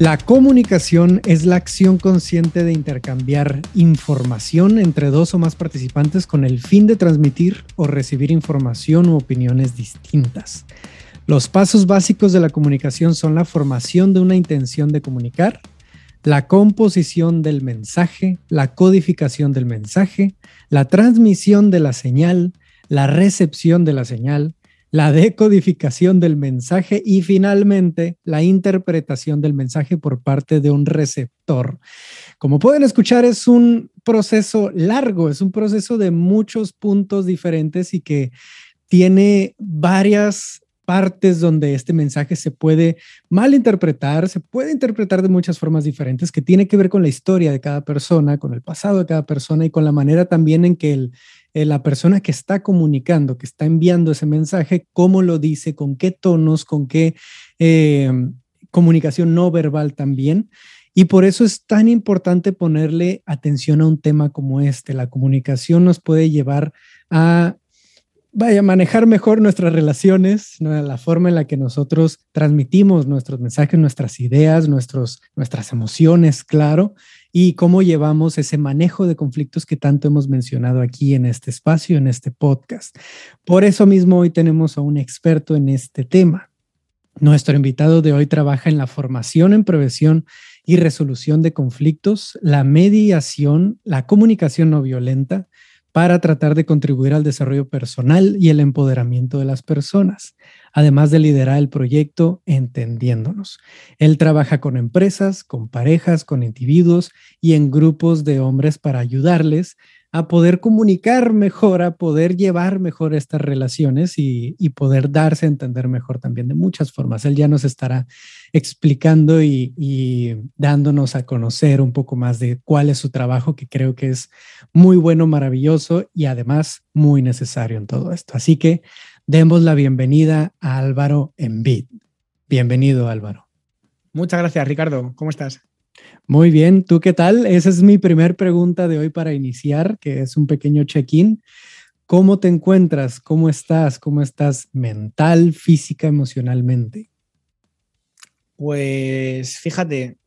La comunicación es la acción consciente de intercambiar información entre dos o más participantes con el fin de transmitir o recibir información u opiniones distintas. Los pasos básicos de la comunicación son la formación de una intención de comunicar, la composición del mensaje, la codificación del mensaje, la transmisión de la señal, la recepción de la señal, la decodificación del mensaje y finalmente la interpretación del mensaje por parte de un receptor. Como pueden escuchar, es un proceso largo, es un proceso de muchos puntos diferentes y que tiene varias partes donde este mensaje se puede malinterpretar, se puede interpretar de muchas formas diferentes, que tiene que ver con la historia de cada persona, con el pasado de cada persona y con la manera también en que el, eh, la persona que está comunicando, que está enviando ese mensaje, cómo lo dice, con qué tonos, con qué eh, comunicación no verbal también. Y por eso es tan importante ponerle atención a un tema como este. La comunicación nos puede llevar a vaya, manejar mejor nuestras relaciones, la forma en la que nosotros transmitimos nuestros mensajes, nuestras ideas, nuestros, nuestras emociones, claro, y cómo llevamos ese manejo de conflictos que tanto hemos mencionado aquí en este espacio, en este podcast. Por eso mismo hoy tenemos a un experto en este tema. Nuestro invitado de hoy trabaja en la formación en prevención y resolución de conflictos, la mediación, la comunicación no violenta, para tratar de contribuir al desarrollo personal y el empoderamiento de las personas, además de liderar el proyecto Entendiéndonos. Él trabaja con empresas, con parejas, con individuos y en grupos de hombres para ayudarles a poder comunicar mejor, a poder llevar mejor estas relaciones y, poder darse a entender mejor también de muchas formas. Él ya nos estará explicando y, y, dándonos a conocer un poco más de cuál es su trabajo, que creo que es muy bueno, maravilloso y además muy necesario en todo esto. Así que demos la bienvenida a Álvaro Envid. Bienvenido, Álvaro. Muchas gracias, Ricardo. ¿Cómo estás? Muy bien, ¿tú qué tal? Esa es mi primera pregunta de hoy para iniciar, que es un pequeño check-in. ¿Cómo te encuentras? ¿Cómo estás? ¿Cómo estás mental, física, emocionalmente? Pues fíjate,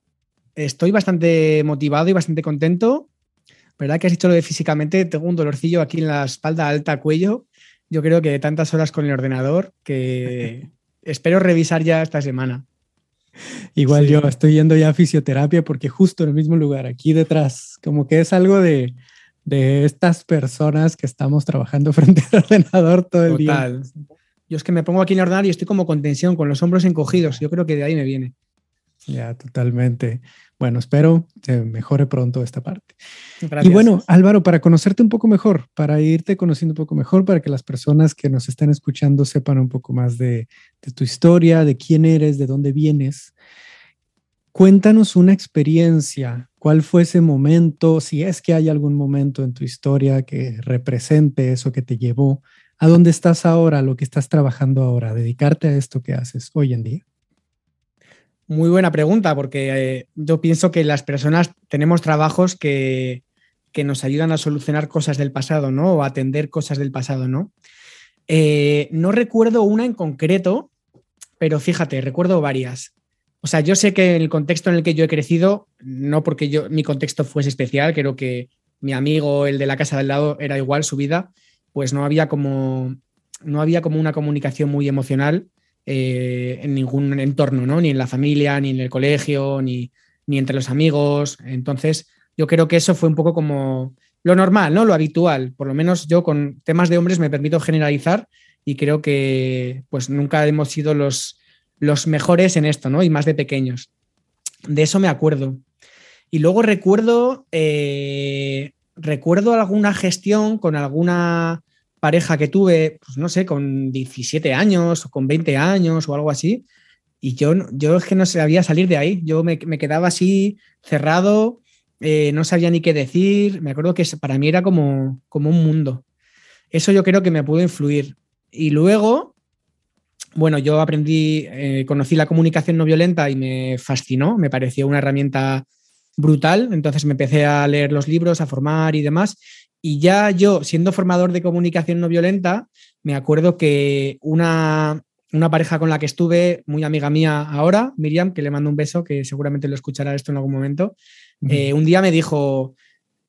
estoy bastante motivado y bastante contento. ¿Verdad que has dicho lo de físicamente? Tengo un dolorcillo aquí en la espalda alta, cuello. Yo creo que de tantas horas con el ordenador que espero revisar ya esta semana. Igual yo estoy yendo ya a fisioterapia porque justo en el mismo lugar, aquí detrás, como que es algo de, estas personas que estamos trabajando frente al ordenador todo el día. Yo es que me pongo aquí en el ordenador y estoy como con tensión, con los hombros encogidos. Yo creo que de ahí me viene. Ya, totalmente. Bueno, espero que mejore pronto esta parte. Y bueno, Álvaro, para conocerte un poco mejor, para irte conociendo un poco mejor, para que las personas que nos están escuchando sepan un poco más de, de tu historia, de quién eres, de dónde vienes, cuéntanos una experiencia. ¿Cuál fue ese momento, si es que hay algún momento en tu historia que represente eso que te llevó a dónde estás ahora, lo que estás trabajando ahora, dedicarte a esto que haces hoy en día? Muy buena pregunta, porque eh, yo pienso que las personas tenemos trabajos que, nos ayudan a solucionar cosas del pasado, ¿no? O atender cosas del pasado, ¿no? Eh, no recuerdo una en concreto, pero fíjate, recuerdo varias. O sea, yo sé que en el contexto en el que yo he crecido, no porque yo, mi contexto fuese especial, creo que mi amigo, el de la casa del lado, era igual su vida, pues no había como, no había como una comunicación muy emocional eh, en ningún entorno, ¿no? Ni en la familia, ni en el colegio, ni, entre los amigos. Entonces, yo creo que eso fue un poco como lo normal, ¿no? Lo habitual. Por lo menos yo con temas de hombres me permito generalizar y creo que pues nunca hemos sido los, los mejores en esto, ¿no? Y más de pequeños. De eso me acuerdo. Y luego recuerdo, eh, recuerdo alguna gestión con alguna pareja que tuve, pues no sé, con 17 años o con 20 años o algo así. Y yo, yo es que no sabía salir de ahí. Yo me, quedaba así cerrado, eh, no sabía ni qué decir. Me acuerdo que para mí era como, como un mundo. Eso yo creo que me pudo influir. Y luego, bueno, yo aprendí, eh, conocí la comunicación no violenta y me fascinó, me pareció una herramienta brutal. Entonces me empecé a leer los libros, a formar y demás. Y ya yo, siendo formador de comunicación no violenta, me acuerdo que una, una pareja con la que estuve, muy amiga mía ahora, Miriam, que le mando un beso, que seguramente lo escuchará esto en algún momento, eh, un día me dijo,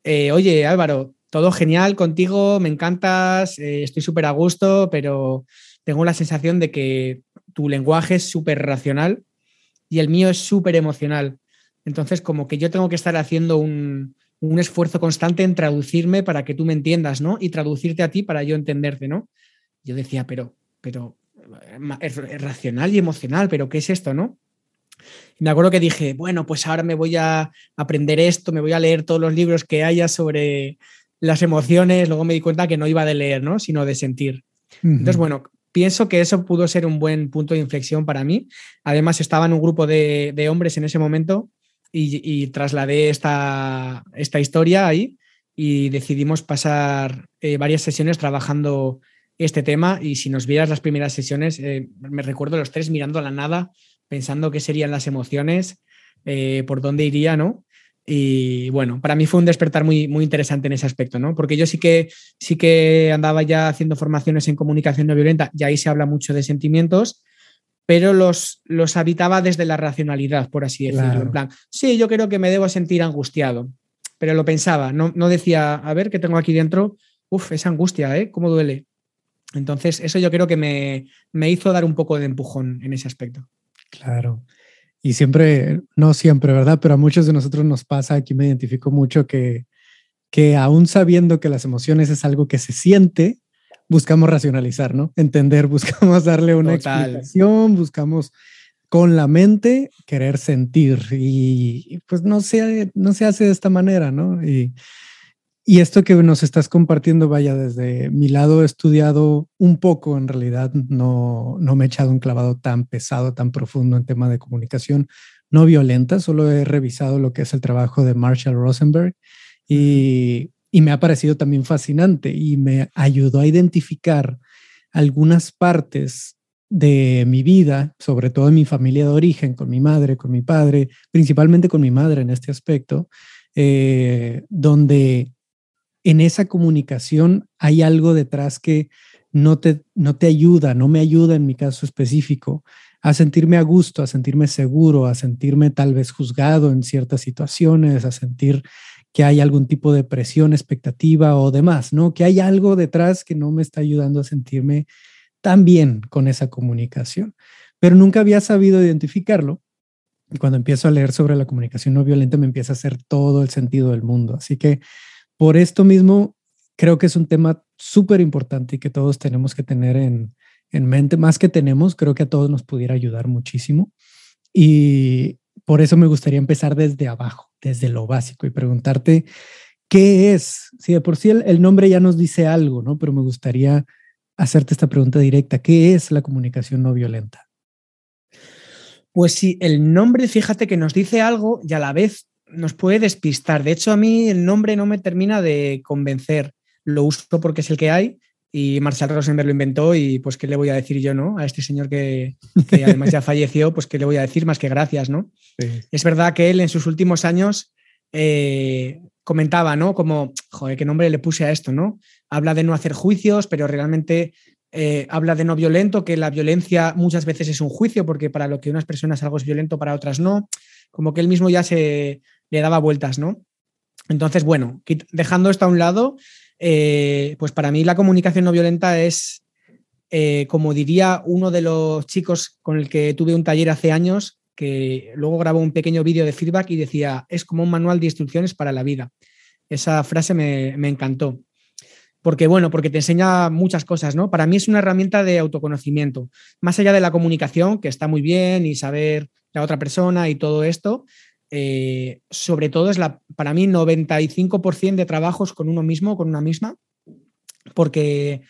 eh, oye Álvaro, todo genial contigo, me encantas, eh, estoy súper a gusto, pero tengo la sensación de que tu lenguaje es súper racional y el mío es súper emocional. Entonces, como que yo tengo que estar haciendo un, un, esfuerzo constante en traducirme para que tú me entiendas, ¿no? Y traducirte a ti para yo entenderte, ¿no? Yo decía, pero, pero, es, racional y emocional, pero ¿qué es esto, no? Y me acuerdo que dije, bueno, pues ahora me voy a aprender esto, me voy a leer todos los libros que haya sobre las emociones. Luego me di cuenta que no iba de leer, ¿no? Sino de sentir. Entonces, bueno, pienso que eso pudo ser un buen punto de inflexión para mí. Además, estaba en un grupo de, hombres en ese momento y, trasladé esta, esta, historia ahí y decidimos pasar eh, varias sesiones trabajando este tema y si nos vieras las primeras sesiones, eh, me recuerdo los tres mirando a la nada, pensando qué serían las emociones, eh, por dónde iría, ¿no? Y bueno, para mí fue un despertar muy, muy interesante en ese aspecto, ¿no? Porque yo sí que, sí que andaba ya haciendo formaciones en comunicación no violenta y ahí se habla mucho de sentimientos, pero los, los habitaba desde la racionalidad, por así decirlo. En plan, sí, yo creo que me debo sentir angustiado, pero lo pensaba, no, no decía, a ver, ¿qué tengo aquí dentro? Uf, esa angustia, ¿eh? ¿Cómo duele? Entonces, eso yo creo que me, me hizo dar un poco de empujón en ese aspecto. Claro. Y siempre, no siempre, ¿verdad? Pero a muchos de nosotros nos pasa, aquí me identifico mucho, que, que aún sabiendo que las emociones es algo que se siente, buscamos racionalizar, ¿no? Entender, buscamos darle una explicación, buscamos con la mente querer sentir y, pues no se, no se hace de esta manera, ¿no? Y, y esto que nos estás compartiendo, vaya, desde mi lado he estudiado un poco, en realidad no, no me he echado un clavado tan pesado, tan profundo en tema de comunicación no violenta, solo he revisado lo que es el trabajo de Marshall Rosenberg y, y me ha parecido también fascinante y me ayudó a identificar algunas partes de mi vida, sobre todo en mi familia de origen, con mi madre, con mi padre, principalmente con mi madre en este aspecto, eh, donde en esa comunicación hay algo detrás que no te, no te ayuda, no me ayuda en mi caso específico a sentirme a gusto, a sentirme seguro, a sentirme tal vez juzgado en ciertas situaciones, a sentir que hay algún tipo de presión, expectativa o demás, ¿no? Que hay algo detrás que no me está ayudando a sentirme tan bien con esa comunicación. Pero nunca había sabido identificarlo. Y cuando empiezo a leer sobre la comunicación no violenta me empieza a hacer todo el sentido del mundo. Así que por esto mismo, creo que es un tema súper importante y que todos tenemos que tener en, mente, más que tenemos, creo que a todos nos pudiera ayudar muchísimo. Y por eso me gustaría empezar desde abajo, desde lo básico y preguntarte qué es. Si de por sí el, nombre ya nos dice algo, ¿no? Pero me gustaría hacerte esta pregunta directa. ¿Qué es la comunicación no violenta? Pues sí, el nombre, fíjate que nos dice algo y a la vez nos puede despistar. De hecho, a mí el nombre no me termina de convencer. Lo uso porque es el que hay y Marshall Rosenberg lo inventó y pues qué le voy a decir yo, ¿no? A este señor que, además ya falleció, pues qué le voy a decir más que gracias, ¿no? Es verdad que él en sus últimos años eh, comentaba, ¿no? Como, joder, qué nombre le puse a esto, ¿no? Habla de no hacer juicios, pero realmente eh, habla de no violento, que la violencia muchas veces es un juicio, porque para lo que unas personas algo es violento, para otras no. Como que él mismo ya se, le daba vueltas, ¿no? Entonces, bueno, dejando esto a un lado, eh, pues para mí la comunicación no violenta es, eh, como diría uno de los chicos con el que tuve un taller hace años, que luego grabó un pequeño vídeo de feedback y decía, es como un manual de instrucciones para la vida. Esa frase me, me encantó. Porque, bueno, porque te enseña muchas cosas, ¿no? Para mí es una herramienta de autoconocimiento. Más allá de la comunicación, que está muy bien, y saber la otra persona y todo esto, eh, sobre todo es la, para mí 95% de trabajos con uno mismo, con una misma, porque,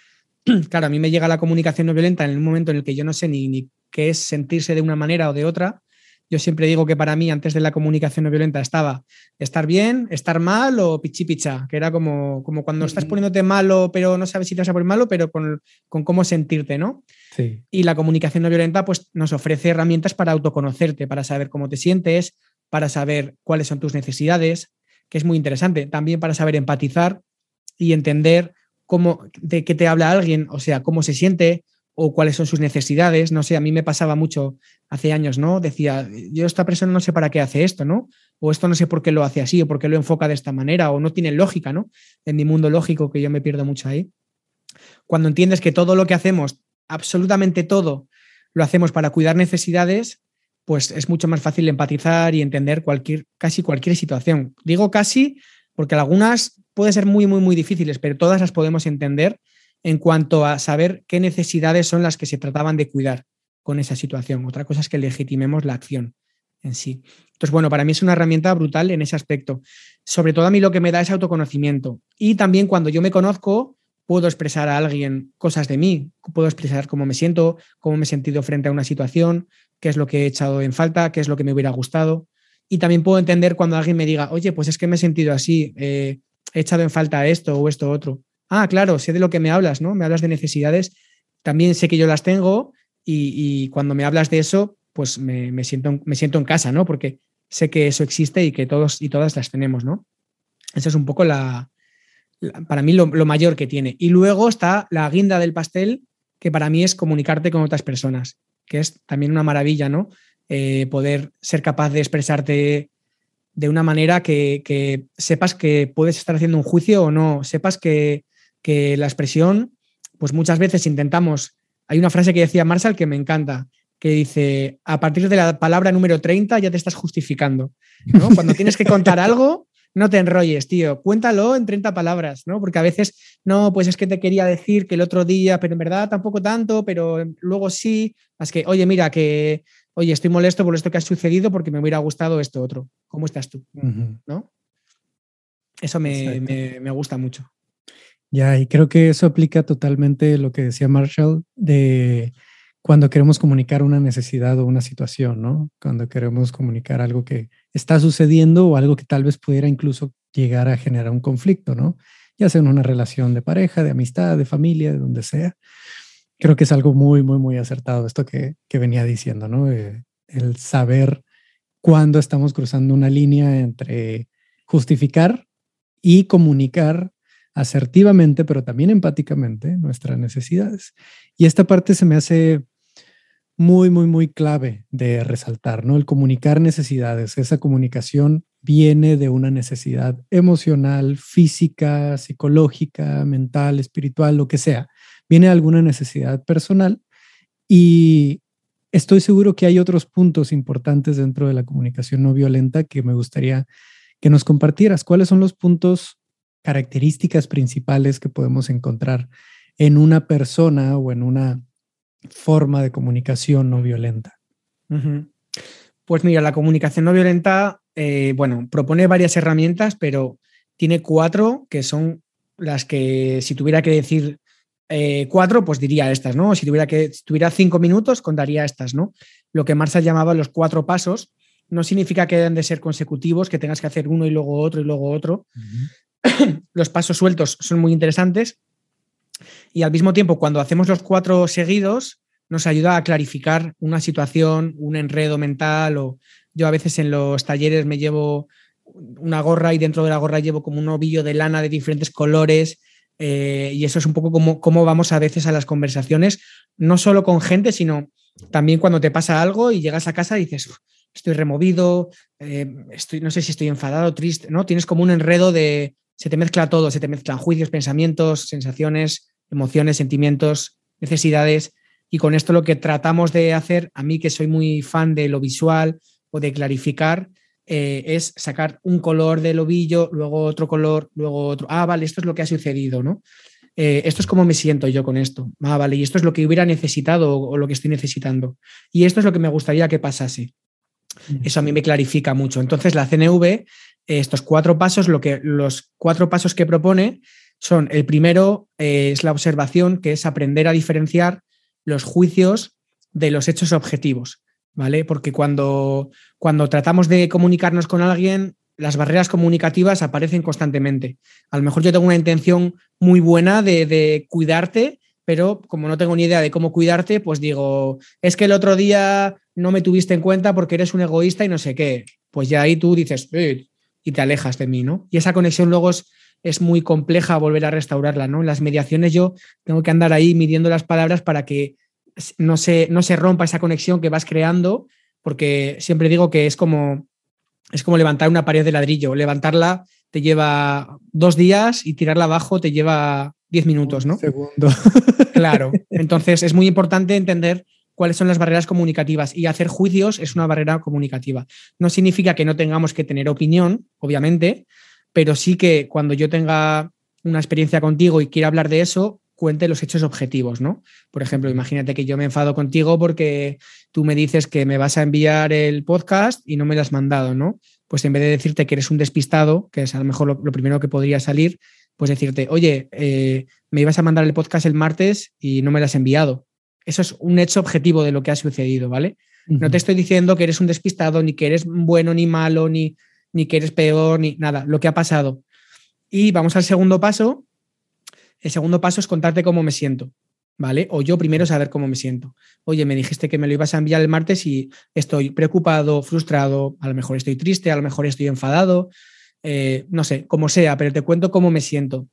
claro, a mí me llega la comunicación no violenta en el momento en el que yo no sé ni, ni qué es sentirse de una manera o de otra. Yo siempre digo que para mí antes de la comunicación no violenta estaba estar bien, estar mal o pichi picha, que era como, como cuando estás poniéndote malo, pero no sabes si te vas a poner malo, pero con, con cómo sentirte, ¿no? Sí. Y la comunicación no violenta pues, nos ofrece herramientas para autoconocerte, para saber cómo te sientes, para saber cuáles son tus necesidades, que es muy interesante, también para saber empatizar y entender cómo, de qué te habla alguien, o sea, cómo se siente, o cuáles son sus necesidades. No sé, a mí me pasaba mucho hace años, ¿no? Decía, yo esta persona no sé para qué hace esto, ¿no? O esto no sé por qué lo hace así, o por qué lo enfoca de esta manera, o no tiene lógica, ¿no? En mi mundo lógico, que yo me pierdo mucho ahí. Cuando entiendes que todo lo que hacemos, absolutamente todo, lo hacemos para cuidar necesidades, pues es mucho más fácil empatizar y entender cualquier, casi cualquier situación. Digo casi porque algunas pueden ser muy, muy, muy difíciles, pero todas las podemos entender en cuanto a saber qué necesidades son las que se trataban de cuidar con esa situación. Otra cosa es que legitimemos la acción en sí. Entonces, bueno, para mí es una herramienta brutal en ese aspecto. Sobre todo a mí lo que me da es autoconocimiento. Y también cuando yo me conozco, puedo expresar a alguien cosas de mí, puedo expresar cómo me siento, cómo me he sentido frente a una situación, qué es lo que he echado en falta, qué es lo que me hubiera gustado. Y también puedo entender cuando alguien me diga, oye, pues es que me he sentido así, eh, he echado en falta esto o esto otro. Ah, claro, sé de lo que me hablas, ¿no? Me hablas de necesidades, también sé que yo las tengo y, cuando me hablas de eso, pues me, siento, me siento en casa, ¿no? Porque sé que eso existe y que todos y todas las tenemos, ¿no? Eso es un poco la, para mí lo, lo, mayor que tiene. Y luego está la guinda del pastel, que para mí es comunicarte con otras personas que es también una maravilla, ¿no? Eh, poder ser capaz de expresarte de una manera que, sepas que puedes estar haciendo un juicio o no, sepas que, la expresión, pues muchas veces intentamos, hay una frase que decía Marshall que me encanta, que dice, a partir de la palabra número 30 ya te estás justificando, ¿no? Cuando tienes que contar algo, no te enrolles, tío, cuéntalo en 30 palabras, ¿no? Porque a veces, no, pues es que te quería decir que el otro día, pero en verdad tampoco tanto, pero luego sí, es que, oye, mira, que, oye, estoy molesto por esto que ha sucedido porque me hubiera gustado esto otro. ¿Cómo estás tú? ¿No? Eso me, me, gusta mucho. Ya, y creo que eso aplica totalmente lo que decía Marshall de cuando queremos comunicar una necesidad o una situación, ¿no? Cuando queremos comunicar algo que está sucediendo o algo que tal vez pudiera incluso llegar a generar un conflicto, ¿no? Ya sea en una relación de pareja, de amistad, de familia, de donde sea. Creo que es algo muy, muy, muy acertado esto que, que venía diciendo, ¿no? Eh, el saber cuándo estamos cruzando una línea entre justificar y comunicar asertivamente, pero también empáticamente nuestras necesidades. Y esta parte se me hace muy, muy, muy clave de resaltar, ¿no? El comunicar necesidades. Esa comunicación viene de una necesidad emocional, física, psicológica, mental, espiritual, lo que sea. Viene de alguna necesidad personal y estoy seguro que hay otros puntos importantes dentro de la comunicación no violenta que me gustaría que nos compartieras. ¿Cuáles son los puntos, características principales que podemos encontrar en una persona o en una forma de comunicación no violenta? Pues mira, la comunicación no violenta, eh, bueno, propone varias herramientas, pero tiene cuatro que son las que si tuviera que decir eh, cuatro, pues diría estas, ¿no? Si tuviera que si tuviera cinco minutos, contaría estas, ¿no? Lo que Marshall llamaba los cuatro pasos. No significa que deben de ser consecutivos, que tengas que hacer uno y luego otro y luego otro. los pasos sueltos son muy interesantes, y al mismo tiempo, cuando hacemos los cuatro seguidos, nos ayuda a clarificar una situación, un enredo mental o yo a veces en los talleres me llevo una gorra y dentro de la gorra llevo como un ovillo de lana de diferentes colores eh, y eso es un poco como cómo vamos a veces a las conversaciones, no solo con gente, sino también cuando te pasa algo y llegas a casa y dices, estoy removido, eh, estoy, no sé si estoy enfadado, triste, ¿no? Tienes como un enredo de, se te mezcla todo, se te mezclan juicios, pensamientos, sensaciones, emociones, sentimientos, necesidades. Y con esto lo que tratamos de hacer, a mí que soy muy fan de lo visual o de clarificar, eh, es sacar un color del ovillo, luego otro color, luego otro. Ah, vale, esto es lo que ha sucedido, ¿no? Eh, esto es como me siento yo con esto. Ah, vale, y esto es lo que hubiera necesitado o, lo que estoy necesitando. Y esto es lo que me gustaría que pasase. Mm. Eso a mí me clarifica mucho. Entonces, la CNV, estos cuatro pasos, lo que, los cuatro pasos que propone son, el primero eh, es la observación, que es aprender a diferenciar los juicios de los hechos objetivos, ¿vale? Porque cuando, cuando tratamos de comunicarnos con alguien, las barreras comunicativas aparecen constantemente. A lo mejor yo tengo una intención muy buena de, de, cuidarte, pero como no tengo ni idea de cómo cuidarte, pues digo, es que el otro día no me tuviste en cuenta porque eres un egoísta y no sé qué. Pues ya ahí tú dices, eh", y te alejas de mí, ¿no? Y esa conexión luego es es muy compleja volver a restaurarla, ¿no? En las mediaciones yo tengo que andar ahí midiendo las palabras para que no se, no se rompa esa conexión que vas creando, porque siempre digo que es como, es como levantar una pared de ladrillo. Levantarla te lleva dos días y tirarla abajo te lleva diez minutos, ¿no? segundo. Claro. Entonces es muy importante entender cuáles son las barreras comunicativas y hacer juicios es una barrera comunicativa. No significa que no tengamos que tener opinión, obviamente, pero sí que cuando yo tenga una experiencia contigo y quiera hablar de eso, cuente los hechos objetivos, ¿no? Por ejemplo, imagínate que yo me enfado contigo porque tú me dices que me vas a enviar el podcast y no me lo has mandado, ¿no? Pues en vez de decirte que eres un despistado, que es a lo mejor lo, primero que podría salir, pues decirte, oye, eh, me ibas a mandar el podcast el martes y no me lo has enviado. Eso es un hecho objetivo de lo que ha sucedido, ¿vale? No te estoy diciendo que eres un despistado, ni que eres bueno ni malo, ni, ni que eres peor, ni nada, lo que ha pasado. Y vamos al segundo paso. El segundo paso es contarte cómo me siento, ¿vale? O yo primero saber cómo me siento. Oye, me dijiste que me lo ibas a enviar el martes y estoy preocupado, frustrado, a lo mejor estoy triste, a lo mejor estoy enfadado, eh, no sé, como sea, pero te cuento cómo me siento.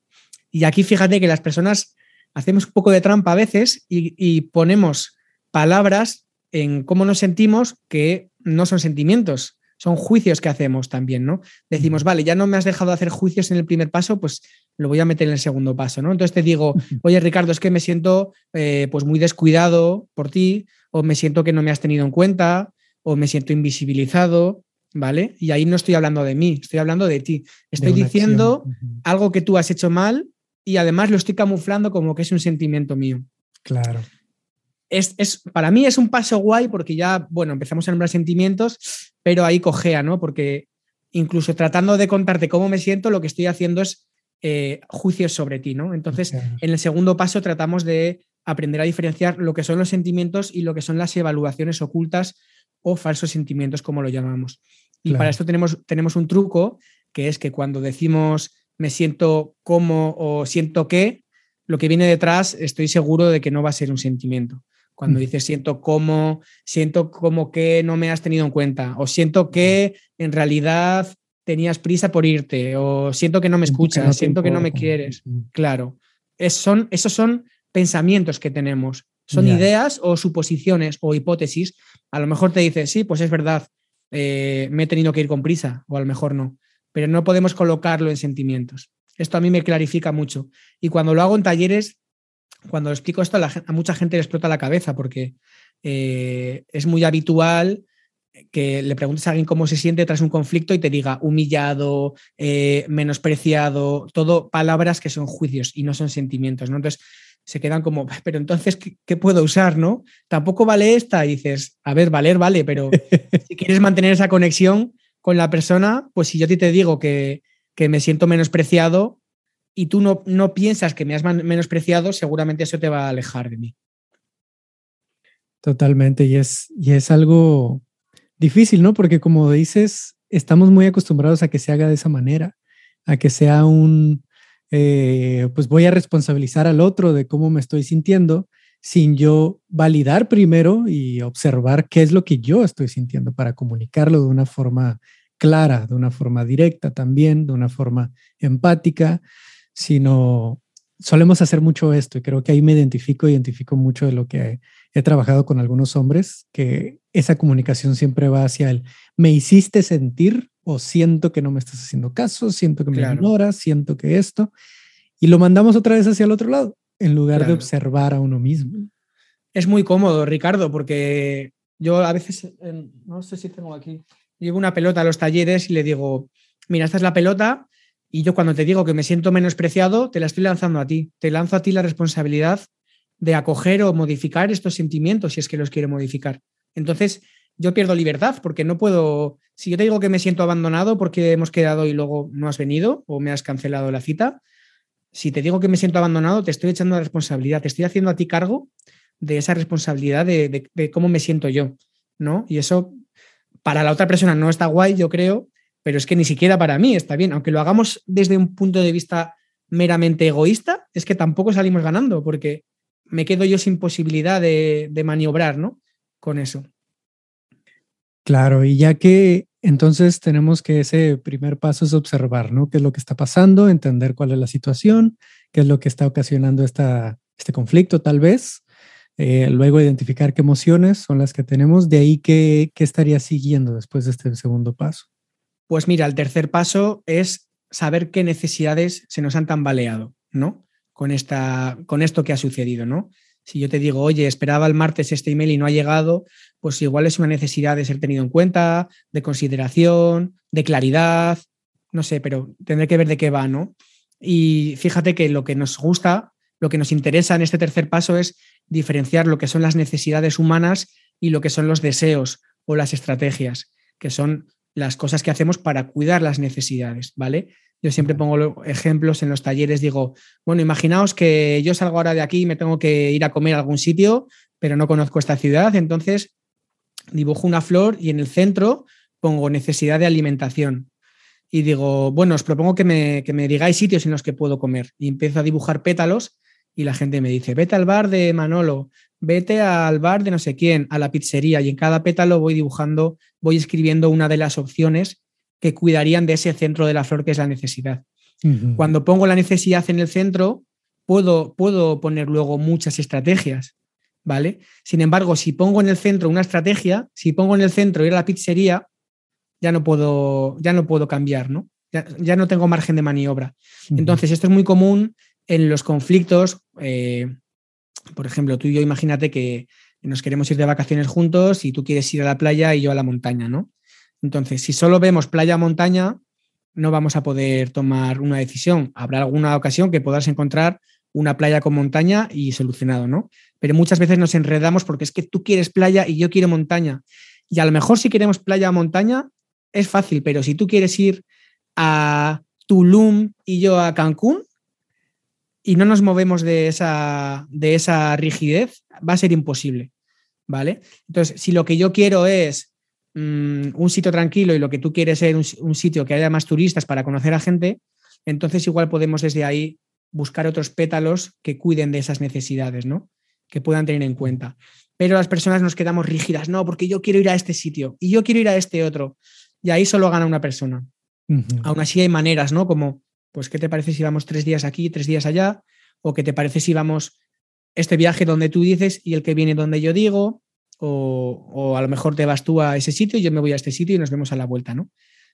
Y aquí fíjate que las personas hacemos un poco de trampa a veces y, ponemos palabras en cómo nos sentimos que no son sentimientos, son juicios que hacemos también, ¿no? Decimos, vale, ya no me has dejado hacer juicios en el primer paso, pues lo voy a meter en el segundo paso, ¿no? Entonces te digo, oye Ricardo, es que me siento eh, pues muy descuidado por ti, o me siento que no me has tenido en cuenta, o me siento invisibilizado, ¿vale? Y ahí no estoy hablando de mí, estoy hablando de ti. Estoy diciendo algo que tú has hecho mal y además lo estoy camuflando como que es un sentimiento mío. Claro. Es, para mí es un paso guay porque ya, bueno, empezamos a nombrar sentimientos, pero ahí cojea, ¿no? Porque incluso tratando de contarte cómo me siento, lo que estoy haciendo es eh, juicios sobre ti, ¿no? Entonces, en el segundo paso tratamos de aprender a diferenciar lo que son los sentimientos y lo que son las evaluaciones ocultas o falsos sentimientos, como lo llamamos. Y para esto tenemos, tenemos un truco, que es que cuando decimos me siento como o siento que, lo que viene detrás estoy seguro de que no va a ser un sentimiento. Cuando mm. dices siento como, siento como que no me has tenido en cuenta, o siento que en realidad tenías prisa por irte, o siento que no me escuchas, siento que no me quieres. Claro, es, son, esos son pensamientos que tenemos, son ideas o suposiciones o hipótesis. A lo mejor te dices, sí, pues es verdad, eh, me he tenido que ir con prisa, o a lo mejor no pero no podemos colocarlo en sentimientos. Esto a mí me clarifica mucho. Y cuando lo hago en talleres, cuando lo explico esto, a, mucha gente le explota la cabeza porque eh, es muy habitual que le preguntes a alguien cómo se siente tras un conflicto y te diga humillado, eh, menospreciado, todo palabras que son juicios y no son sentimientos, ¿no? Entonces se quedan como, pero entonces, ¿qué, qué puedo usar, no? Tampoco vale esta, y dices, a ver, valer, vale, pero si quieres mantener esa conexión, con la persona, pues si yo a ti te digo que, me siento menospreciado y tú no, no piensas que me has menospreciado, seguramente eso te va a alejar de mí. Totalmente, y es, y es algo difícil, ¿no? Porque como dices, estamos muy acostumbrados a que se haga de esa manera, a que sea un, eh, pues voy a responsabilizar al otro de cómo me estoy sintiendo sin yo validar primero y observar qué es lo que yo estoy sintiendo para comunicarlo de una forma clara, de una forma directa también, de una forma empática, sino solemos hacer mucho esto y creo que ahí me identifico, identifico mucho de lo que he, trabajado con algunos hombres, que esa comunicación siempre va hacia el me hiciste sentir o siento que no me estás haciendo caso, siento que me ignoras, siento que esto, y lo mandamos otra vez hacia el otro lado en lugar de observar a uno mismo. Es muy cómodo, Ricardo, porque yo a veces, no sé si tengo aquí, llevo una pelota a los talleres y le digo, mira, esta es la pelota y yo cuando te digo que me siento menospreciado, te la estoy lanzando a ti. Te lanzo a ti la responsabilidad de acoger o modificar estos sentimientos si es que los quiero modificar. Entonces, yo pierdo libertad porque no puedo, si yo te digo que me siento abandonado porque hemos quedado y luego no has venido o me has cancelado la cita, si te digo que me siento abandonado, te estoy echando la responsabilidad, te estoy haciendo a ti cargo de esa responsabilidad de, cómo me siento yo, ¿no? Y eso para la otra persona no está guay, yo creo, pero es que ni siquiera para mí está bien. Aunque lo hagamos desde un punto de vista meramente egoísta, es que tampoco salimos ganando, porque me quedo yo sin posibilidad de, de maniobrar, ¿no? Con eso. Claro, y ya que entonces tenemos que ese primer paso es observar, ¿no? ¿Qué es lo que está pasando? Entender cuál es la situación, qué es lo que está ocasionando esta, este conflicto tal vez. eh, luego identificar qué emociones son las que tenemos, de ahí qué, qué estaría siguiendo después de este segundo paso. Pues mira, el tercer paso es saber qué necesidades se nos han tambaleado, ¿no? Con, esta, con esto que ha sucedido, ¿no? Si yo te digo, oye, esperaba el martes este email y no ha llegado, pues igual es una necesidad de ser tenido en cuenta, de consideración, de claridad, no sé, pero tendré que ver de qué va, ¿no? Y fíjate que lo que nos gusta, lo que nos interesa en este tercer paso es diferenciar lo que son las necesidades humanas y lo que son los deseos o las estrategias, que son las cosas que hacemos para cuidar las necesidades, ¿vale? Yo siempre pongo ejemplos en los talleres, digo, bueno, imaginaos que yo salgo ahora de aquí y me tengo que ir a comer a algún sitio, pero no conozco esta ciudad, entonces dibujo una flor y en el centro pongo necesidad de alimentación. Y digo, bueno, os propongo que me, que me digáis sitios en los que puedo comer. Y empiezo a dibujar pétalos y la gente me dice, vete al bar de Manolo, vete al bar de no sé quién, a la pizzería. Y en cada pétalo voy dibujando, voy escribiendo una de las opciones que cuidarían de ese centro de la flor que es la necesidad. Cuando pongo la necesidad en el centro, puedo, puedo poner luego muchas estrategias, ¿vale? Sin embargo, si pongo en el centro una estrategia, si pongo en el centro ir a la pizzería, ya no puedo, ya no puedo cambiar, ¿no? Ya, no tengo margen de maniobra. Entonces, esto es muy común en los conflictos. Eh, por ejemplo, tú y yo imagínate que nos queremos ir de vacaciones juntos y tú quieres ir a la playa y yo a la montaña, ¿no? Entonces, si solo vemos playa-montaña, no vamos a poder tomar una decisión. Habrá alguna ocasión que puedas encontrar una playa con montaña y solucionado, ¿no? Pero muchas veces nos enredamos porque es que tú quieres playa y yo quiero montaña. Y a lo mejor si queremos playa montaña es fácil, pero si tú quieres ir a Tulum y yo a Cancún y no nos movemos de esa, de esa rigidez, va a ser imposible, ¿vale? Entonces, si lo que yo quiero es Mm, un sitio tranquilo y lo que tú quieres es un, sitio que haya más turistas para conocer a gente, entonces igual podemos desde ahí buscar otros pétalos que cuiden de esas necesidades, ¿no? Que puedan tener en cuenta. Pero las personas nos quedamos rígidas, no, porque yo quiero ir a este sitio y yo quiero ir a este otro. Y ahí solo gana una persona. Aún así hay maneras, ¿no? Como, pues, ¿qué te parece si vamos tres días aquí, tres días allá? ¿O qué te parece si vamos este viaje donde tú dices y el que viene donde yo digo? o, a lo mejor te vas tú a ese sitio y yo me voy a este sitio y nos vemos a la vuelta, ¿no?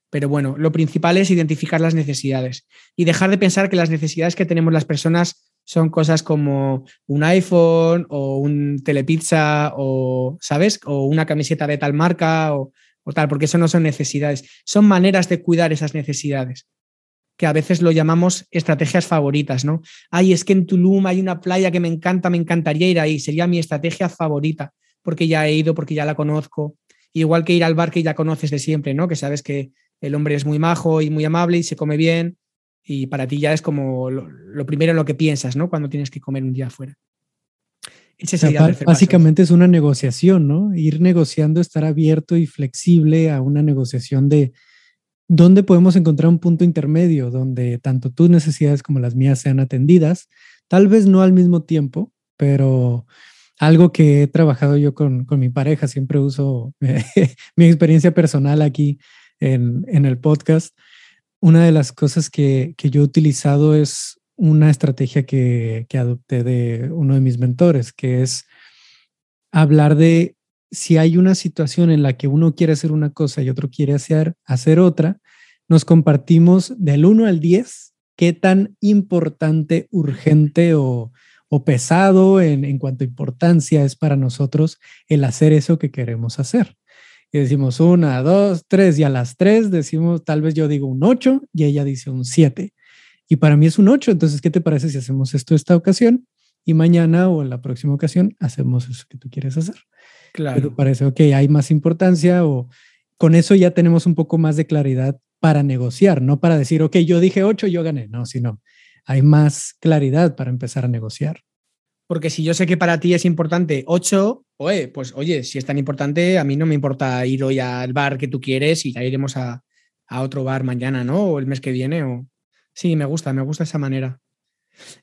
Pero bueno, lo principal es identificar las necesidades y dejar de pensar que las necesidades que tenemos las personas son cosas como un iPhone o un telepizza o, ¿sabes? O una camiseta de tal marca o, o tal, porque eso no son necesidades. Son maneras de cuidar esas necesidades que a veces lo llamamos estrategias favoritas, ¿no? Ay, es que en Tulum hay una playa que me encanta, me encantaría ir ahí, sería mi estrategia favorita porque ya he ido, porque ya la conozco. Igual que ir al bar que ya conoces de siempre, ¿no? Que sabes que el hombre es muy majo y muy amable y se come bien y para ti ya es como lo, primero en lo que piensas, ¿no? Cuando tienes que comer un día afuera. Ese sería básicamente es una negociación, ¿no? Ir negociando, estar abierto y flexible a una negociación de dónde podemos encontrar un punto intermedio donde tanto tus necesidades como las mías sean atendidas, tal vez no al mismo tiempo, pero algo que he trabajado yo con, mi pareja, siempre uso mi experiencia personal aquí en, el podcast. Una de las cosas que, yo he utilizado es una estrategia que, que adopté de uno de mis mentores, que es hablar de si hay una situación en la que uno quiere hacer una cosa y otro quiere hacer, hacer otra, nos compartimos del 1 al 10 qué tan importante, urgente o, o pesado en, cuanto a importancia es para nosotros el hacer eso que queremos hacer. Y decimos una, dos, tres, y a las tres decimos, tal vez yo digo un ocho y ella dice un siete. Y para mí es un ocho, entonces, ¿qué te parece si hacemos esto esta ocasión y mañana o en la próxima ocasión hacemos eso que tú quieres hacer? Claro. ¿Te parece, ok, hay más importancia o con eso ya tenemos un poco más de claridad para negociar, no para decir, ok, yo dije ocho, yo gané, no, sino hay más claridad para empezar a negociar. Porque si yo sé que para ti es importante 8, pues oye, si es tan importante, a mí no me importa ir hoy al bar que tú quieres y ya iremos a, otro bar mañana, ¿no? O el mes que viene. O... Sí, me gusta, me gusta esa manera.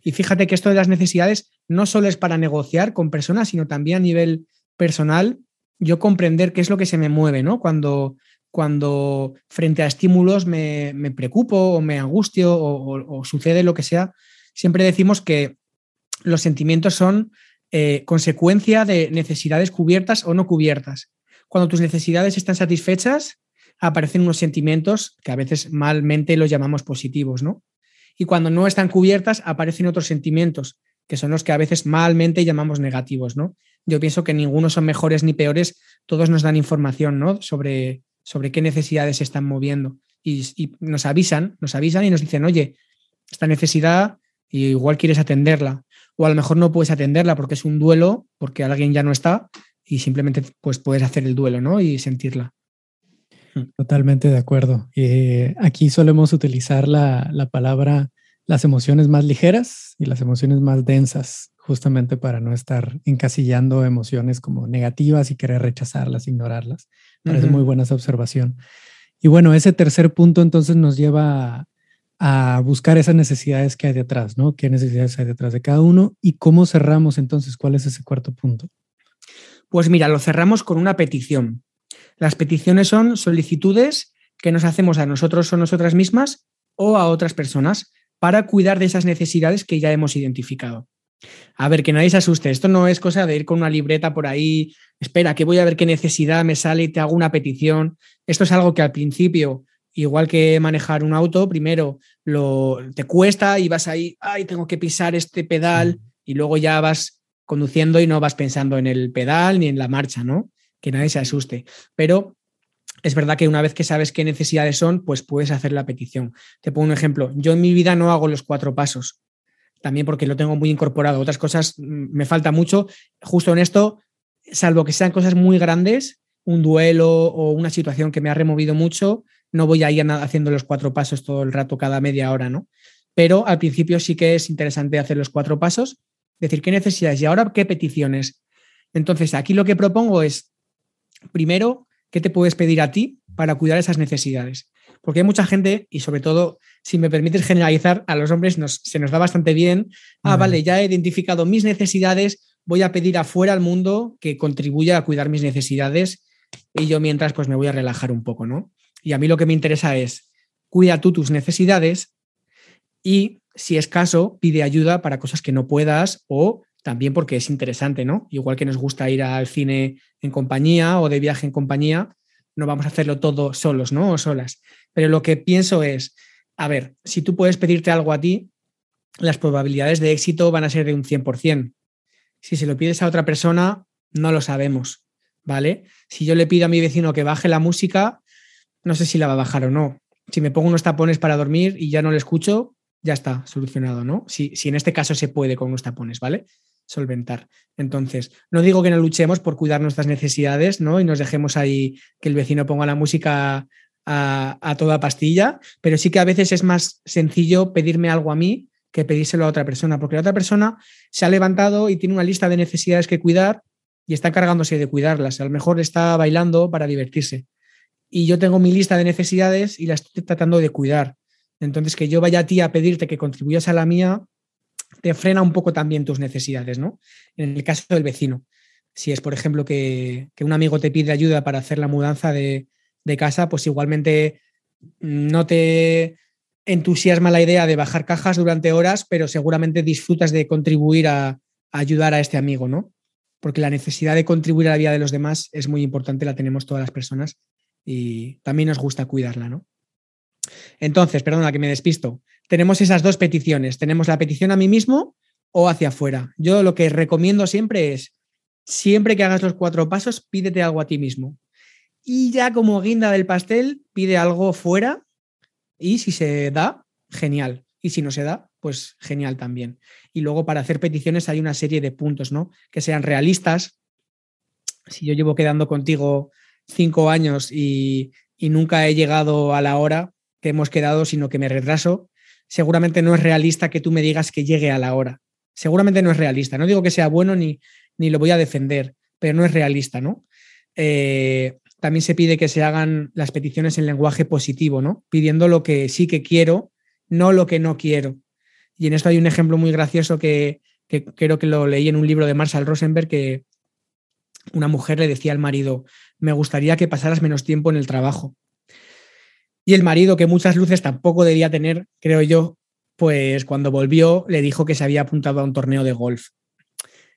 Y fíjate que esto de las necesidades no solo es para negociar con personas, sino también a nivel personal, yo comprender qué es lo que se me mueve, ¿no? Cuando, cuando frente a estímulos me, preocupo o me angustio o, sucede lo que sea, siempre decimos que los sentimientos son eh, consecuencia de necesidades cubiertas o no cubiertas. Cuando tus necesidades están satisfechas, aparecen unos sentimientos que a veces malmente los llamamos positivos, ¿no? Y cuando no están cubiertas, aparecen otros sentimientos, que son los que a veces malmente llamamos negativos, ¿no? Yo pienso que ninguno son mejores ni peores, todos nos dan información, ¿no? Sobre, sobre qué necesidades se están moviendo. Y, nos avisan, nos avisan y nos dicen, oye, esta necesidad igual quieres atenderla, o a lo mejor no puedes atenderla porque es un duelo, porque alguien ya no está, y simplemente pues puedes hacer el duelo, ¿no? Y sentirla. Hmm. Totalmente de acuerdo. Eh, aquí solemos utilizar la, la, palabra las emociones más ligeras y las emociones más densas, justamente para no estar encasillando emociones como negativas y querer rechazarlas, ignorarlas. Parece uh -huh. muy buena esa observación. Y bueno, ese tercer punto entonces nos lleva a, a buscar esas necesidades que hay detrás, ¿no? ¿Qué necesidades hay detrás de cada uno? ¿Y cómo cerramos entonces? ¿Cuál es ese cuarto punto? Pues mira, lo cerramos con una petición. Las peticiones son solicitudes que nos hacemos a nosotros o nosotras mismas o a otras personas para cuidar de esas necesidades que ya hemos identificado. A ver, que nadie se asuste. Esto no es cosa de ir con una libreta por ahí, espera, que voy a ver qué necesidad me sale y te hago una petición. Esto es algo que al principio, igual que manejar un auto, primero lo, te cuesta y vas ahí, ay, tengo que pisar este pedal y luego ya vas conduciendo y no vas pensando en el pedal ni en la marcha, ¿no? Que nadie se asuste. Pero es verdad que una vez que sabes qué necesidades son, pues puedes hacer la petición. Te pongo un ejemplo. Yo en mi vida no hago los cuatro pasos, también porque lo tengo muy incorporado. Otras cosas me falta mucho. Justo en esto, salvo que sean cosas muy grandes, un duelo o una situación que me ha removido mucho, no voy a ir haciendo los cuatro pasos todo el rato, cada media hora, ¿no? Pero al principio sí que es interesante hacer los cuatro pasos decir qué necesidades y ahora qué peticiones. Entonces, aquí lo que propongo es, primero, ¿qué te puedes pedir a ti para cuidar esas necesidades? Porque hay mucha gente, y sobre todo, si me permites generalizar, a los hombres nos, se nos da bastante bien. Ah, vale, ya he identificado mis necesidades, voy a pedir afuera al mundo que contribuya a cuidar mis necesidades y yo mientras pues me voy a relajar un poco, ¿no? Y a mí lo que me interesa es, cuida tú tus necesidades y si es caso, pide ayuda para cosas que no puedas o también porque es interesante, ¿no? Igual que nos gusta ir al cine en compañía o de viaje en compañía, no vamos a hacerlo todo solos, ¿no? O solas. Pero lo que pienso es, a ver, si tú puedes pedirte algo a ti, las probabilidades de éxito van a ser de un 100%. Si se lo pides a otra persona, no lo sabemos, ¿vale? Si yo le pido a mi vecino que baje la música, no sé si la va a bajar o no. Si me pongo unos tapones para dormir y ya no le escucho, ya está solucionado, ¿no? Si, si en este caso se puede con unos tapones, ¿vale? Solventar. Entonces, no digo que no luchemos por cuidar nuestras necesidades, ¿no? Y nos dejemos ahí que el vecino ponga la música a, toda pastilla, pero sí que a veces es más sencillo pedirme algo a mí que pedírselo a otra persona, porque la otra persona se ha levantado y tiene una lista de necesidades que cuidar y está cargándose de cuidarlas. A lo mejor está bailando para divertirse. Y yo tengo mi lista de necesidades y la estoy tratando de cuidar. Entonces, que yo vaya a ti a pedirte que contribuyas a la mía, te frena un poco también tus necesidades, ¿no? En el caso del vecino. Si es, por ejemplo, que un amigo te pide ayuda para hacer la mudanza de, de, casa, pues igualmente no te entusiasma la idea de bajar cajas durante horas, pero seguramente disfrutas de contribuir a, ayudar a este amigo, ¿no? Porque la necesidad de contribuir a la vida de los demás es muy importante, la tenemos todas las personas y también nos gusta cuidarla, ¿no? Entonces, perdona que me despisto. Tenemos esas dos peticiones. Tenemos la petición a mí mismo o hacia afuera. Yo lo que recomiendo siempre es, siempre que hagas los cuatro pasos, pídete algo a ti mismo. Y ya como guinda del pastel, pide algo fuera y si se da, genial. Y si no se da, pues genial también. Y luego para hacer peticiones hay una serie de puntos, ¿no? Que sean realistas. Si yo llevo quedando contigo cinco años y, y nunca he llegado a la hora, que hemos quedado, sino que me retraso, seguramente no es realista que tú me digas que llegue a la hora. Seguramente no es realista. No digo que sea bueno ni, ni lo voy a defender, pero no es realista, ¿no? Eh, también se pide que se hagan las peticiones en lenguaje positivo, ¿no? Pidiendo lo que sí que quiero, no lo que no quiero. Y en esto hay un ejemplo muy gracioso que, que creo que lo leí en un libro de Marshall Rosenberg, que una mujer le decía al marido, me gustaría que pasaras menos tiempo en el trabajo. Y el marido, que muchas luces tampoco debía tener, creo yo, pues cuando volvió le dijo que se había apuntado a un torneo de golf.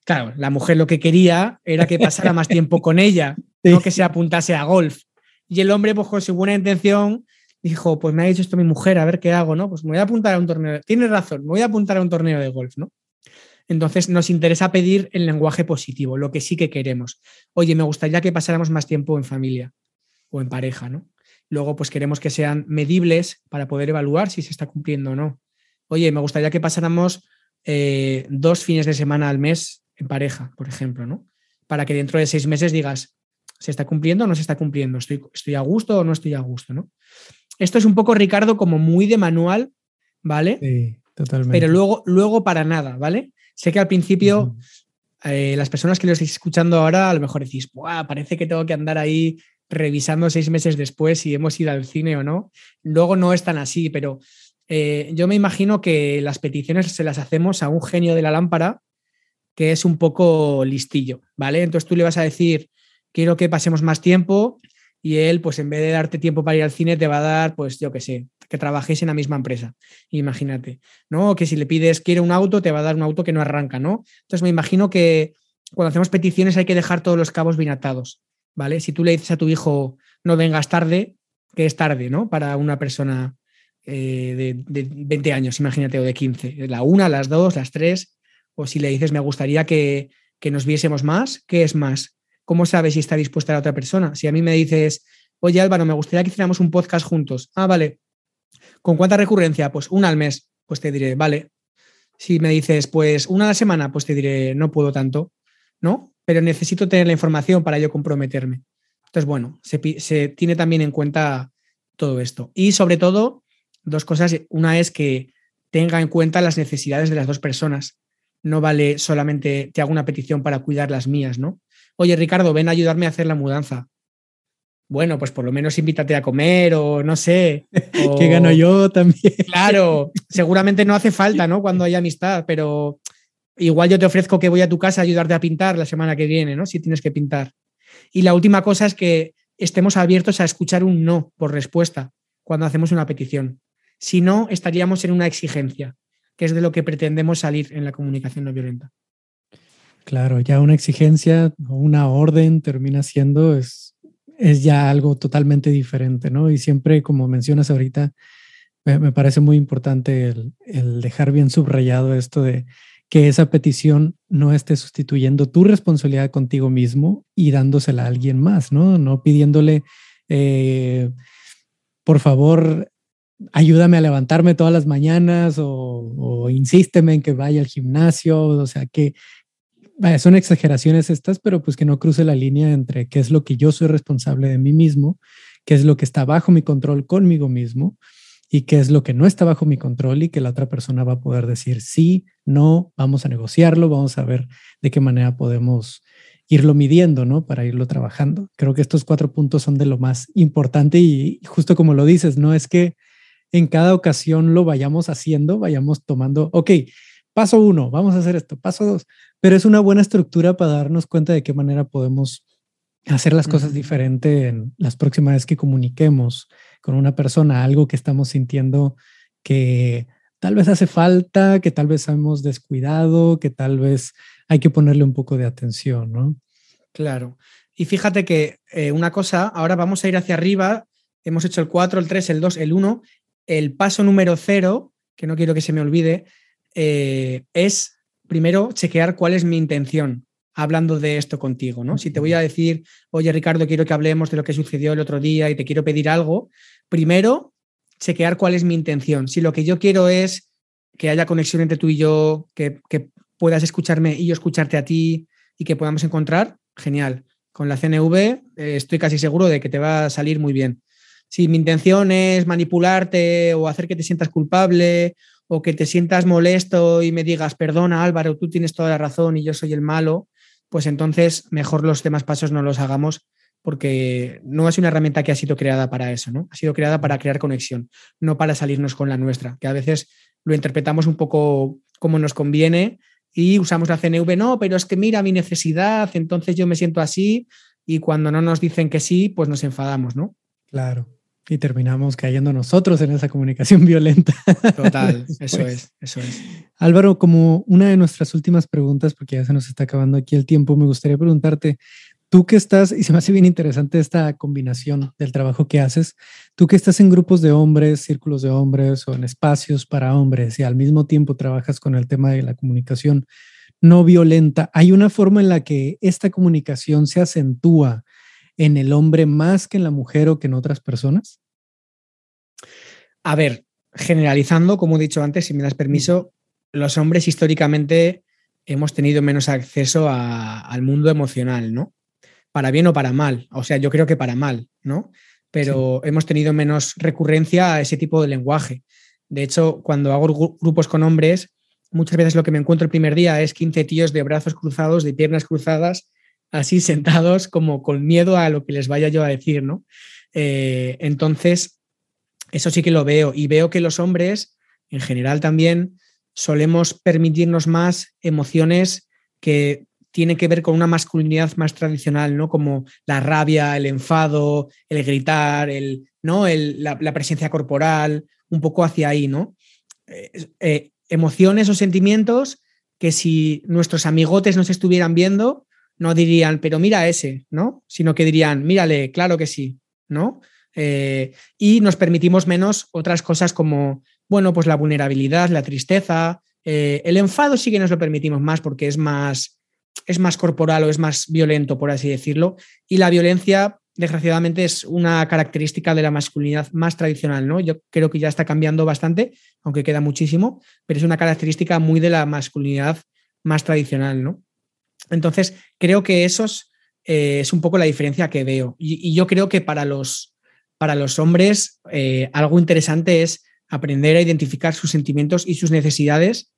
Claro, la mujer lo que quería era que pasara más tiempo con ella, no que se apuntase a golf. Y el hombre, pues con su buena intención, dijo, pues me ha dicho esto mi mujer, a ver qué hago, ¿no? Pues me voy a apuntar a un torneo. Tienes razón, me voy a apuntar a un torneo de golf, ¿no? Entonces nos interesa pedir el lenguaje positivo, lo que sí que queremos. Oye, me gustaría que pasáramos más tiempo en familia o en pareja, ¿no? Luego, pues queremos que sean medibles para poder evaluar si se está cumpliendo o no. Oye, me gustaría que pasáramos eh, dos fines de semana al mes en pareja, por ejemplo, ¿no? Para que dentro de seis meses digas, ¿se está cumpliendo o no se está cumpliendo? ¿Estoy, estoy a gusto o no estoy a gusto, ¿no? Esto es un poco, Ricardo, como muy de manual, ¿vale? Sí, totalmente. Pero luego, luego para nada, ¿vale? Sé que al principio eh, las personas que lo estáis escuchando ahora a lo mejor decís, parece que tengo que andar ahí revisando seis meses después si hemos ido al cine o no. Luego no es tan así, pero eh, yo me imagino que las peticiones se las hacemos a un genio de la lámpara que es un poco listillo, ¿vale? Entonces tú le vas a decir, quiero que pasemos más tiempo y él, pues en vez de darte tiempo para ir al cine, te va a dar, pues yo qué sé, que trabajéis en la misma empresa, imagínate, ¿no? Que si le pides, quiere un auto, te va a dar un auto que no arranca, ¿no? Entonces me imagino que cuando hacemos peticiones hay que dejar todos los cabos bien atados, ¿vale? Si tú le dices a tu hijo, no vengas tarde, que es tarde, ¿no? Para una persona eh, de, de, 20 años, imagínate, o de 15, la una, las dos, las tres, o si le dices, me gustaría que, que nos viésemos más, ¿qué es más? ¿Cómo sabes si está dispuesta la otra persona? Si a mí me dices, oye Álvaro, me gustaría que hiciéramos un podcast juntos. Ah, vale. ¿Con cuánta recurrencia? Pues una al mes. Pues te diré, vale. Si me dices, pues una a la semana, pues te diré, no puedo tanto, ¿no? Pero necesito tener la información para yo comprometerme. Entonces, bueno, se, se tiene también en cuenta todo esto. Y sobre todo, dos cosas. Una es que tenga en cuenta las necesidades de las dos personas no vale solamente te hago una petición para cuidar las mías, ¿no? Oye, Ricardo, ven a ayudarme a hacer la mudanza. Bueno, pues por lo menos invítate a comer o no sé. que gano yo también. Claro, seguramente no hace falta, ¿no? Cuando hay amistad, pero igual yo te ofrezco que voy a tu casa a ayudarte a pintar la semana que viene, ¿no? Si tienes que pintar. Y la última cosa es que estemos abiertos a escuchar un no por respuesta cuando hacemos una petición. Si no, estaríamos en una exigencia que es de lo que pretendemos salir en la comunicación no violenta. Claro, ya una exigencia o una orden termina siendo, es, es ya algo totalmente diferente, ¿no? Y siempre, como mencionas ahorita, me, parece muy importante el, el, dejar bien subrayado esto de que esa petición no esté sustituyendo tu responsabilidad contigo mismo y dándosela a alguien más, ¿no? No pidiéndole, eh, por favor, ayúdame a levantarme todas las mañanas o, insísteme en que vaya al gimnasio, o sea, que son exageraciones estas, pero pues que no cruce la línea entre qué es lo que yo soy responsable de mí mismo, qué es lo que está bajo mi control conmigo mismo y qué es lo que no está bajo mi control y que la otra persona va a poder decir sí, no, vamos a negociarlo, vamos a ver de qué manera podemos irlo midiendo, ¿no? Para irlo trabajando. Creo que estos cuatro puntos son de lo más importante y justo como lo dices, no es que en cada ocasión lo vayamos haciendo, vayamos tomando, ok, paso uno, vamos a hacer esto, paso dos, pero es una buena estructura para darnos cuenta de qué manera podemos hacer las cosas diferente en las próximas veces que comuniquemos con una persona, algo que estamos sintiendo que tal vez hace falta, que tal vez hemos descuidado, que tal vez hay que ponerle un poco de atención, ¿no? Claro. Y fíjate que eh, una cosa, ahora vamos a ir hacia arriba, hemos hecho el 4, el 3, el 2, el 1, el paso número cero, que no quiero que se me olvide, eh, es primero chequear cuál es mi intención hablando de esto contigo, ¿no? Si te voy a decir, oye Ricardo, quiero que hablemos de lo que sucedió el otro día y te quiero pedir algo, primero chequear cuál es mi intención. Si lo que yo quiero es que haya conexión entre tú y yo, que, puedas escucharme y yo escucharte a ti y que podamos encontrar, genial. Con la CNV eh, estoy casi seguro de que te va a salir muy bien si mi intención es manipularte o hacer que te sientas culpable o que te sientas molesto y me digas, perdona Álvaro, tú tienes toda la razón y yo soy el malo, pues entonces mejor los demás pasos no los hagamos porque no es una herramienta que ha sido creada para eso, ¿no? Ha sido creada para crear conexión, no para salirnos con la nuestra, que a veces lo interpretamos un poco como nos conviene y usamos la CNV, no, pero es que mira mi necesidad, entonces yo me siento así y cuando no nos dicen que sí, pues nos enfadamos, ¿no? Claro. Y terminamos cayendo nosotros en esa comunicación violenta. Total, eso es, eso es. Álvaro, como una de nuestras últimas preguntas, porque ya se nos está acabando aquí el tiempo, me gustaría preguntarte, tú que estás, y se me hace bien interesante esta combinación del trabajo que haces, tú que estás en grupos de hombres, círculos de hombres o en espacios para hombres y al mismo tiempo trabajas con el tema de la comunicación no violenta, ¿hay una forma en la que esta comunicación se acentúa en el hombre más que en la mujer o que en otras personas? A ver, generalizando, como he dicho antes, si me das permiso, los hombres históricamente hemos tenido menos acceso al mundo emocional, ¿no? para bien o para mal. O sea, yo creo que para mal, ¿no? Pero hemos tenido menos recurrencia a ese tipo de lenguaje. De hecho, cuando hago grupos con hombres, muchas veces lo que me encuentro el primer día es 15 tíos de brazos cruzados, de piernas cruzadas, así sentados como con miedo a lo que les vaya yo a decir, ¿no? Eh, entonces, eso sí que lo veo y veo que los hombres, en general también, solemos permitirnos más emociones que tiene que ver con una masculinidad más tradicional, ¿no? Como la rabia, el enfado, el gritar, el, ¿no? la, presencia corporal, un poco hacia ahí, ¿no? Eh, eh, emociones o sentimientos que si nuestros amigotes nos estuvieran viendo, no dirían, pero mira ese, ¿no? Sino que dirían, mírale, claro que sí, ¿no? Eh, y nos permitimos menos otras cosas como, bueno, pues la vulnerabilidad, la tristeza, el enfado sí que nos lo permitimos más porque es más, es más corporal o es más violento, por así decirlo. Y la violencia, desgraciadamente, es una característica de la masculinidad más tradicional, ¿no? Yo creo que ya está cambiando bastante, aunque queda muchísimo, pero es una característica muy de la masculinidad más tradicional, ¿no? Entonces, creo que eso eh, es un poco la diferencia que veo. Y, yo creo que para los, para los hombres eh, algo interesante es aprender a identificar sus sentimientos y sus necesidades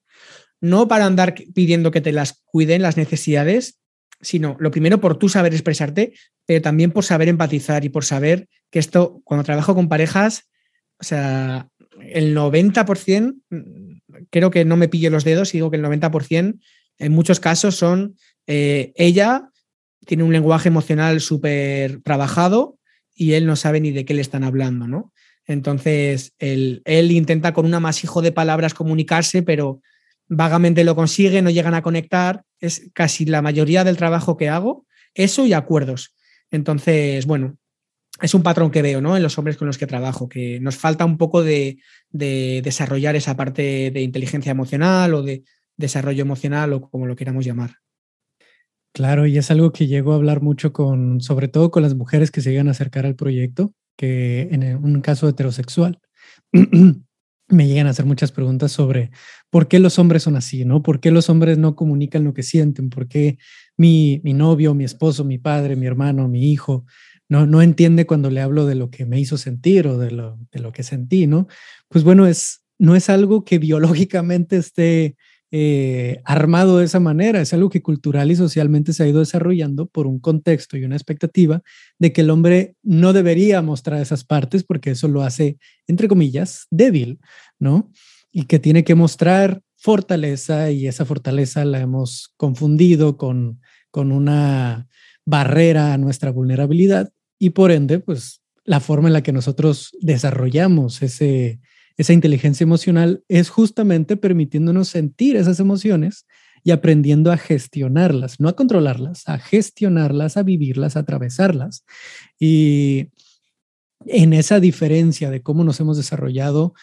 no para andar pidiendo que te las cuiden las necesidades, sino lo primero por tú saber expresarte, pero también por saber empatizar y por saber que esto, cuando trabajo con parejas, o sea, el 90%, creo que no me pillo los dedos, digo que el 90% en muchos casos son eh, ella tiene un lenguaje emocional súper trabajado y él no sabe ni de qué le están hablando, ¿no? Entonces, él, intenta con un amasijo de palabras comunicarse, pero vagamente lo consigue, no llegan a conectar. Es casi la mayoría del trabajo que hago, eso y acuerdos. Entonces, bueno, es un patrón que veo ¿no? en los hombres con los que trabajo, que nos falta un poco de, desarrollar esa parte de inteligencia emocional o de desarrollo emocional o como lo queramos llamar. Claro, y es algo que llego a hablar mucho con, sobre todo con las mujeres que se llegan a acercar al proyecto, que en un caso heterosexual me llegan a hacer muchas preguntas sobre por qué los hombres son así, ¿no? ¿Por qué los hombres no comunican lo que sienten? ¿Por qué mi, mi novio, mi esposo, mi padre, mi hermano, mi hijo no, no entiende cuando le hablo de lo que me hizo sentir o de lo, de lo que sentí, ¿no? Pues bueno, es, no es algo que biológicamente esté eh, armado de esa manera. Es algo que cultural y socialmente se ha ido desarrollando por un contexto y una expectativa de que el hombre no debería mostrar esas partes porque eso lo hace, entre comillas, débil, ¿no? Y que tiene que mostrar fortaleza y esa fortaleza la hemos confundido con, con una barrera a nuestra vulnerabilidad y por ende, pues la forma en la que nosotros desarrollamos ese, esa inteligencia emocional es justamente permitiéndonos sentir esas emociones y aprendiendo a gestionarlas, no a controlarlas, a gestionarlas, a vivirlas, a atravesarlas. Y en esa diferencia de cómo nos hemos desarrollado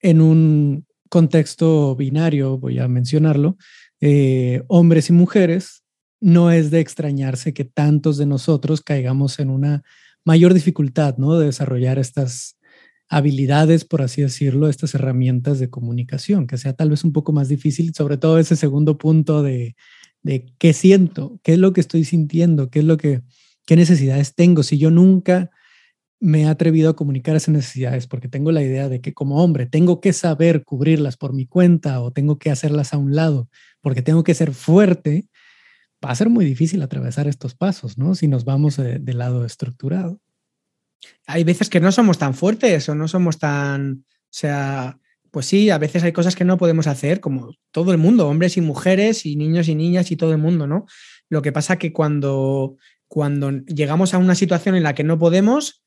en un contexto binario, voy a mencionarlo, eh, hombres y mujeres, no es de extrañarse que tantos de nosotros caigamos en una mayor dificultad, ¿no? De desarrollar estas habilidades, por así decirlo, estas herramientas de comunicación, que sea tal vez un poco más difícil, sobre todo ese segundo punto de, de qué siento, qué es lo que estoy sintiendo, qué es lo que, qué necesidades tengo. Si yo nunca me he atrevido a comunicar esas necesidades porque tengo la idea de que como hombre tengo que saber cubrirlas por mi cuenta o tengo que hacerlas a un lado porque tengo que ser fuerte, va a ser muy difícil atravesar estos pasos, ¿no? Si nos vamos del lado estructurado hay veces que no somos tan fuertes o no somos tan, o sea, pues sí, a veces hay cosas que no podemos hacer, como todo el mundo, hombres y mujeres y niños y niñas y todo el mundo, ¿no? Lo que pasa que cuando, cuando llegamos a una situación en la que no podemos,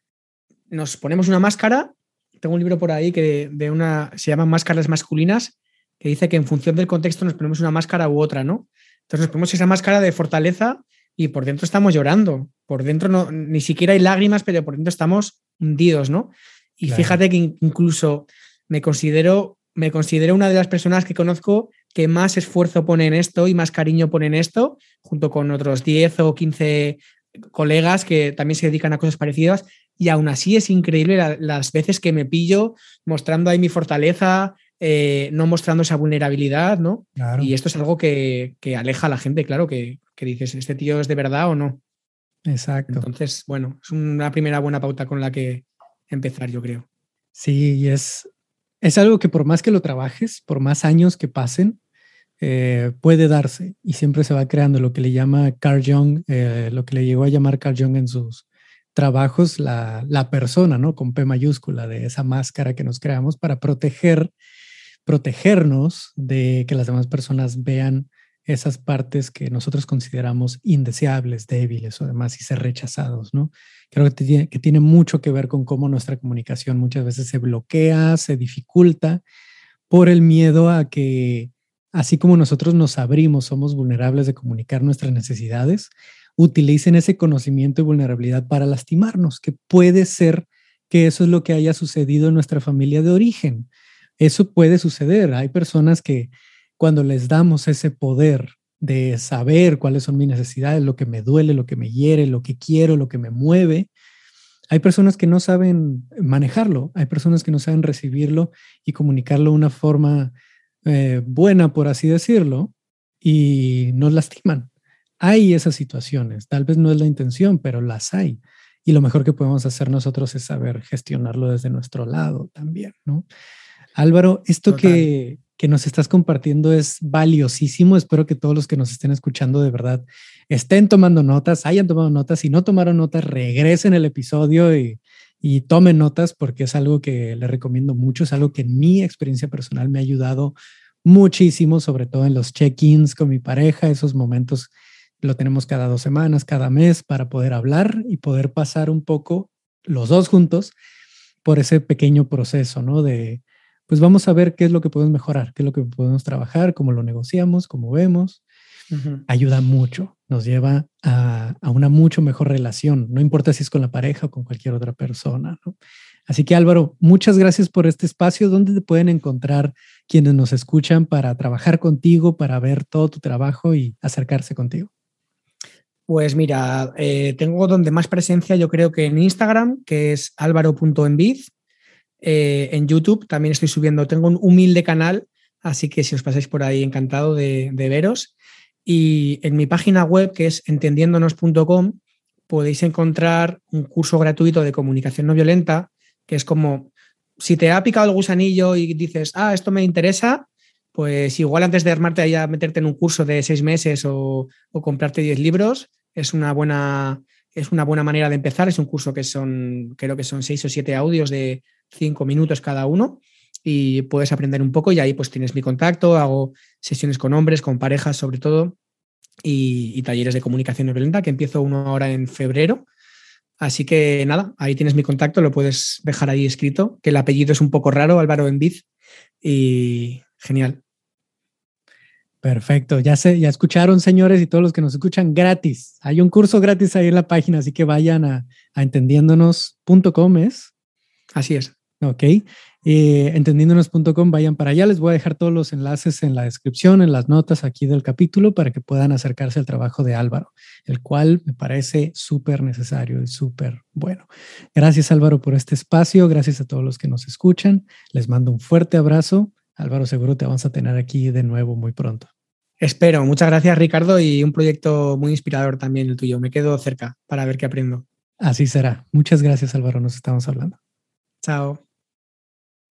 nos ponemos una máscara. Tengo un libro por ahí que de una se llama Máscaras masculinas, que dice que en función del contexto nos ponemos una máscara u otra, ¿no? Entonces nos ponemos esa máscara de fortaleza y por dentro estamos llorando. Por dentro no, ni siquiera hay lágrimas, pero por dentro estamos hundidos, ¿no? Y fíjate que incluso me considero, me considero una de las personas que conozco que más esfuerzo pone en esto y más cariño pone en esto, junto con otros 10 o 15 colegas que también se dedican a cosas parecidas. Y aún así es increíble las veces que me pillo mostrando ahí mi fortaleza, eh, no mostrando esa vulnerabilidad, ¿no? Y esto es algo que, aleja a la gente, claro, que, que, dices, ¿este tío es de verdad o no? Exacto. Entonces, bueno, es una primera buena pauta con la que empezar, yo creo. Sí, es, es algo que por más que lo trabajes, por más años que pasen, eh, puede darse y siempre se va creando lo que le llama Carl Jung, eh, lo que le llegó a llamar Carl Jung en sus trabajos, la, la persona, ¿no? Con P mayúscula, de esa máscara que nos creamos para proteger protegernos de que las demás personas vean esas partes que nosotros consideramos indeseables, débiles o demás y ser rechazados, ¿no? Creo que tiene, que tiene mucho que ver con cómo nuestra comunicación muchas veces se bloquea, se dificulta por el miedo a que, así como nosotros nos abrimos, somos vulnerables de comunicar nuestras necesidades, utilicen ese conocimiento y vulnerabilidad para lastimarnos, que puede ser que eso es lo que haya sucedido en nuestra familia de origen eso puede suceder. Hay personas que cuando les damos ese poder de saber cuáles son mis necesidades, lo que me duele, lo que me hiere, lo que quiero, lo que me mueve, hay personas que no saben manejarlo, hay personas que no saben recibirlo y comunicarlo de una forma eh, buena, por así decirlo, y nos lastiman. Hay esas situaciones, tal vez no es la intención, pero las hay. Y lo mejor que podemos hacer nosotros es saber gestionarlo desde nuestro lado también, ¿no? Álvaro, esto que, nos estás compartiendo es valiosísimo. Espero que todos los que nos estén escuchando de verdad estén tomando notas, hayan tomado notas. Si no tomaron notas, regresen el episodio y, y tomen notas porque es algo que les recomiendo mucho. Es algo que en mi experiencia personal me ha ayudado muchísimo, sobre todo en los check-ins con mi pareja, esos momentos lo tenemos cada dos semanas, cada mes para poder hablar y poder pasar un poco los dos juntos por ese pequeño proceso, ¿no? De, pues vamos a ver qué es lo que podemos mejorar, qué es lo que podemos trabajar, cómo lo negociamos, cómo vemos. Ayuda mucho, nos lleva a, una mucho mejor relación, no importa si es con la pareja o con cualquier otra persona. Así que Álvaro, muchas gracias por este espacio. ¿Dónde te pueden encontrar quienes nos escuchan para trabajar contigo, para ver todo tu trabajo y acercarse contigo? Pues mira, eh, tengo donde más presencia yo creo que en Instagram, que es álvaro.envid, eh, en YouTube también estoy subiendo, tengo un humilde canal, así que si os pasáis por ahí, encantado de, veros. Y en mi página web, que es entendiéndonos.com, podéis encontrar un curso gratuito de comunicación no violenta, que es como, si te ha picado el gusanillo y dices, ah, esto me interesa, pues igual antes de armarte ahí a meterte en un curso de seis meses o, o comprarte diez libros, es una buena es una buena manera de empezar. Es un curso que son, creo que son seis o siete audios de cinco minutos cada uno y puedes aprender un poco y ahí pues tienes mi contacto, hago sesiones con hombres, con parejas sobre todo y, talleres de comunicación violenta que empiezo uno ahora en febrero. Así que nada, ahí tienes mi contacto, lo puedes dejar ahí escrito, que el apellido es un poco raro, Álvaro Enviz, y genial. Perfecto, ya sé, ya escucharon señores y todos los que nos escuchan gratis. Hay un curso gratis ahí en la página, así que vayan a, a entendiéndonos.com, ¿es? Así es. Ok. Eh, entendiéndonos.com, vayan para allá. Les voy a dejar todos los enlaces en la descripción, en las notas aquí del capítulo, para que puedan acercarse al trabajo de Álvaro, el cual me parece súper necesario y súper bueno. Gracias Álvaro por este espacio, gracias a todos los que nos escuchan. Les mando un fuerte abrazo. Álvaro, seguro te vamos a tener aquí de nuevo muy pronto. Espero. Muchas gracias Ricardo y un proyecto muy inspirador también el tuyo. Me quedo cerca para ver qué aprendo. Así será. Muchas gracias Álvaro, nos estamos hablando. Chao.